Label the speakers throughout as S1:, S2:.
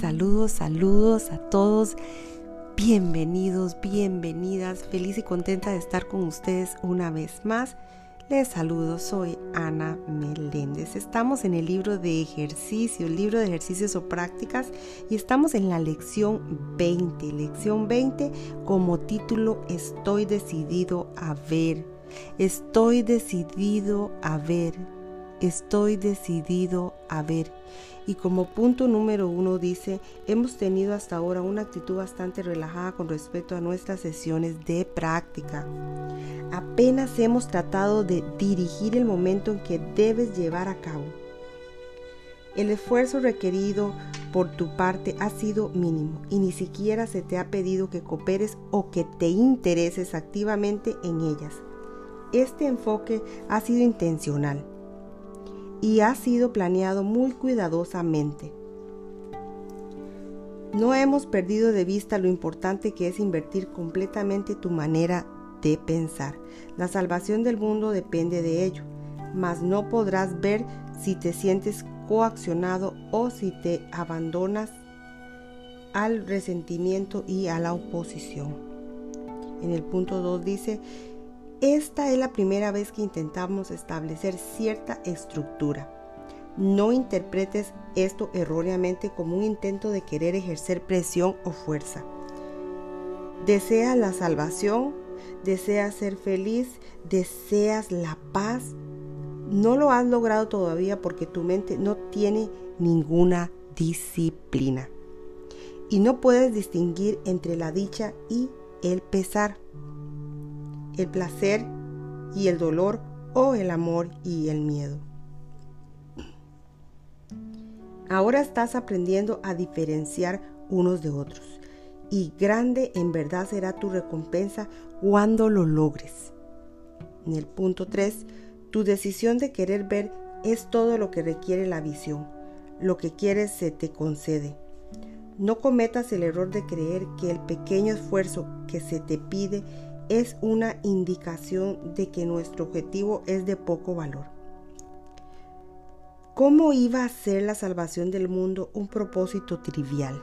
S1: Saludos, saludos a todos. Bienvenidos, bienvenidas. Feliz y contenta de estar con ustedes una vez más. Les saludo, soy Ana Meléndez. Estamos en el libro de ejercicios, libro de ejercicios o prácticas y estamos en la lección 20. Lección 20 como título Estoy decidido a ver. Estoy decidido a ver. Estoy decidido a ver. Y como punto número uno dice, hemos tenido hasta ahora una actitud bastante relajada con respecto a nuestras sesiones de práctica. Apenas hemos tratado de dirigir el momento en que debes llevar a cabo. El esfuerzo requerido por tu parte ha sido mínimo y ni siquiera se te ha pedido que cooperes o que te intereses activamente en ellas. Este enfoque ha sido intencional y ha sido planeado muy cuidadosamente. No hemos perdido de vista lo importante que es invertir completamente tu manera de pensar. La salvación del mundo depende de ello, mas no podrás ver si te sientes coaccionado o si te abandonas al resentimiento y a la oposición. En el punto 2 dice, esta es la primera vez que intentamos establecer cierta estructura. No interpretes esto erróneamente como un intento de querer ejercer presión o fuerza. Deseas la salvación, deseas ser feliz, deseas la paz. No lo has logrado todavía porque tu mente no tiene ninguna disciplina. Y no puedes distinguir entre la dicha y el pesar el placer y el dolor o el amor y el miedo. Ahora estás aprendiendo a diferenciar unos de otros y grande en verdad será tu recompensa cuando lo logres. En el punto 3, tu decisión de querer ver es todo lo que requiere la visión. Lo que quieres se te concede. No cometas el error de creer que el pequeño esfuerzo que se te pide es una indicación de que nuestro objetivo es de poco valor. ¿Cómo iba a ser la salvación del mundo un propósito trivial?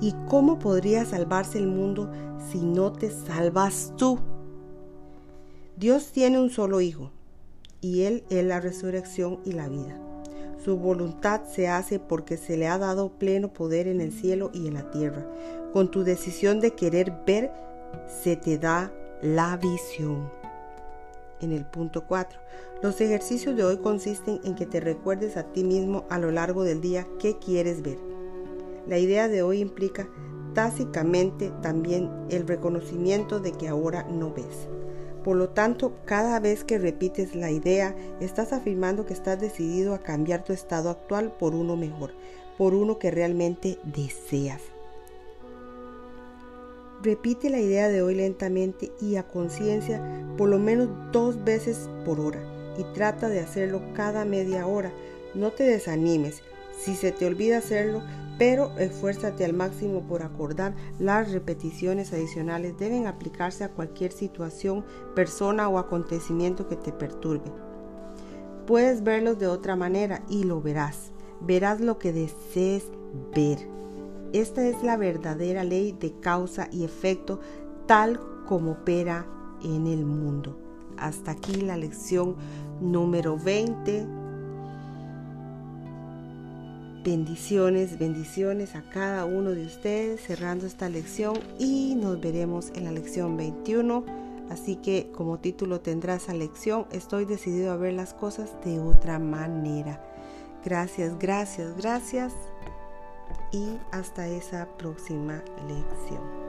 S1: ¿Y cómo podría salvarse el mundo si no te salvas tú? Dios tiene un solo Hijo, y Él es la resurrección y la vida. Su voluntad se hace porque se le ha dado pleno poder en el cielo y en la tierra. Con tu decisión de querer ver, se te da la visión. En el punto 4. Los ejercicios de hoy consisten en que te recuerdes a ti mismo a lo largo del día qué quieres ver. La idea de hoy implica tácitamente también el reconocimiento de que ahora no ves. Por lo tanto, cada vez que repites la idea, estás afirmando que estás decidido a cambiar tu estado actual por uno mejor, por uno que realmente deseas. Repite la idea de hoy lentamente y a conciencia por lo menos dos veces por hora y trata de hacerlo cada media hora. No te desanimes. Si se te olvida hacerlo, pero esfuérzate al máximo por acordar. Las repeticiones adicionales deben aplicarse a cualquier situación, persona o acontecimiento que te perturbe. Puedes verlos de otra manera y lo verás. Verás lo que desees ver. Esta es la verdadera ley de causa y efecto tal como opera en el mundo. Hasta aquí la lección número 20 Bendiciones, bendiciones a cada uno de ustedes cerrando esta lección y nos veremos en la lección 21. Así que como título tendrá esa lección, estoy decidido a ver las cosas de otra manera. Gracias, gracias, gracias y hasta esa próxima lección.